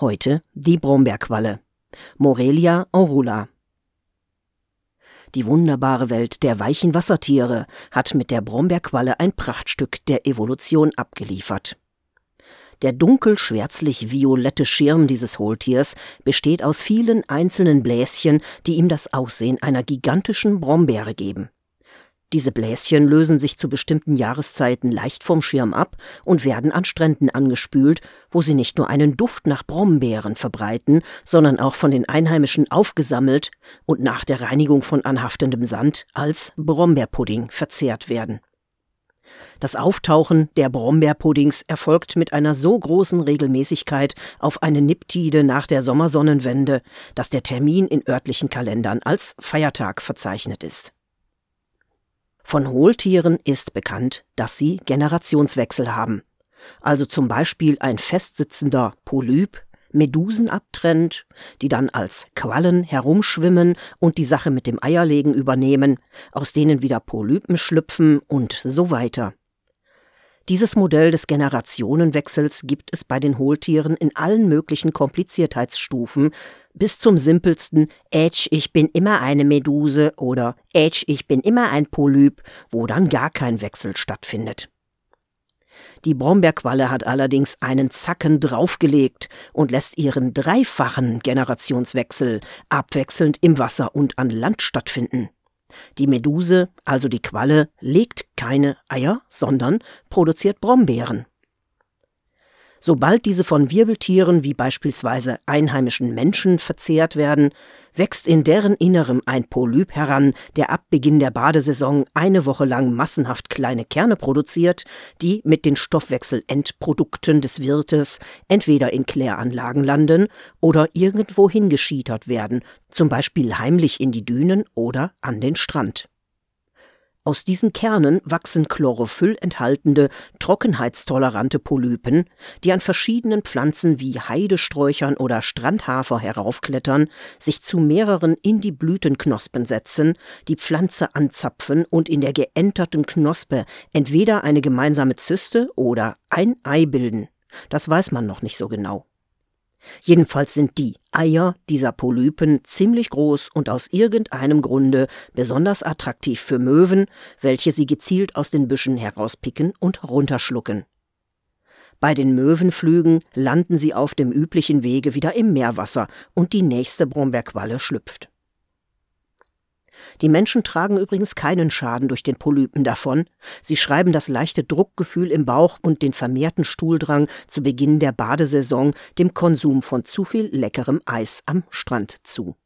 Heute die Brombeerqualle. Morelia aurula. Die wunderbare Welt der weichen Wassertiere hat mit der Brombeerqualle ein Prachtstück der Evolution abgeliefert. Der dunkel-schwärzlich-violette Schirm dieses Hohltiers besteht aus vielen einzelnen Bläschen, die ihm das Aussehen einer gigantischen Brombeere geben. Diese Bläschen lösen sich zu bestimmten Jahreszeiten leicht vom Schirm ab und werden an Stränden angespült, wo sie nicht nur einen Duft nach Brombeeren verbreiten, sondern auch von den Einheimischen aufgesammelt und nach der Reinigung von anhaftendem Sand als Brombeerpudding verzehrt werden. Das Auftauchen der Brombeerpuddings erfolgt mit einer so großen Regelmäßigkeit auf eine Niptide nach der Sommersonnenwende, dass der Termin in örtlichen Kalendern als Feiertag verzeichnet ist. Von Hohltieren ist bekannt, dass sie Generationswechsel haben. Also zum Beispiel ein festsitzender Polyp Medusen abtrennt, die dann als Quallen herumschwimmen und die Sache mit dem Eierlegen übernehmen, aus denen wieder Polypen schlüpfen und so weiter. Dieses Modell des Generationenwechsels gibt es bei den Hohltieren in allen möglichen Kompliziertheitsstufen bis zum simpelsten Ätsch, ich bin immer eine Meduse oder Ätsch, ich bin immer ein Polyp, wo dann gar kein Wechsel stattfindet. Die Brombeerqualle hat allerdings einen Zacken draufgelegt und lässt ihren dreifachen Generationswechsel abwechselnd im Wasser und an Land stattfinden. Die Meduse, also die Qualle, legt keine Eier, sondern produziert Brombeeren. Sobald diese von Wirbeltieren wie beispielsweise einheimischen Menschen verzehrt werden, wächst in deren Innerem ein Polyp heran, der ab Beginn der Badesaison eine Woche lang massenhaft kleine Kerne produziert, die mit den Stoffwechselendprodukten des Wirtes entweder in Kläranlagen landen oder irgendwo hingeschietert werden, zum Beispiel heimlich in die Dünen oder an den Strand. Aus diesen Kernen wachsen Chlorophyll enthaltende, trockenheitstolerante Polypen, die an verschiedenen Pflanzen wie Heidesträuchern oder Strandhafer heraufklettern, sich zu mehreren in die Blütenknospen setzen, die Pflanze anzapfen und in der geänterten Knospe entweder eine gemeinsame Zyste oder ein Ei bilden. Das weiß man noch nicht so genau. Jedenfalls sind die Eier dieser Polypen ziemlich groß und aus irgendeinem Grunde besonders attraktiv für Möwen, welche sie gezielt aus den Büschen herauspicken und runterschlucken. Bei den Möwenflügen landen sie auf dem üblichen Wege wieder im Meerwasser und die nächste Brombeerqualle schlüpft. Die Menschen tragen übrigens keinen Schaden durch den Polypen davon. Sie schreiben das leichte Druckgefühl im Bauch und den vermehrten Stuhldrang zu Beginn der Badesaison dem Konsum von zu viel leckerem Eis am Strand zu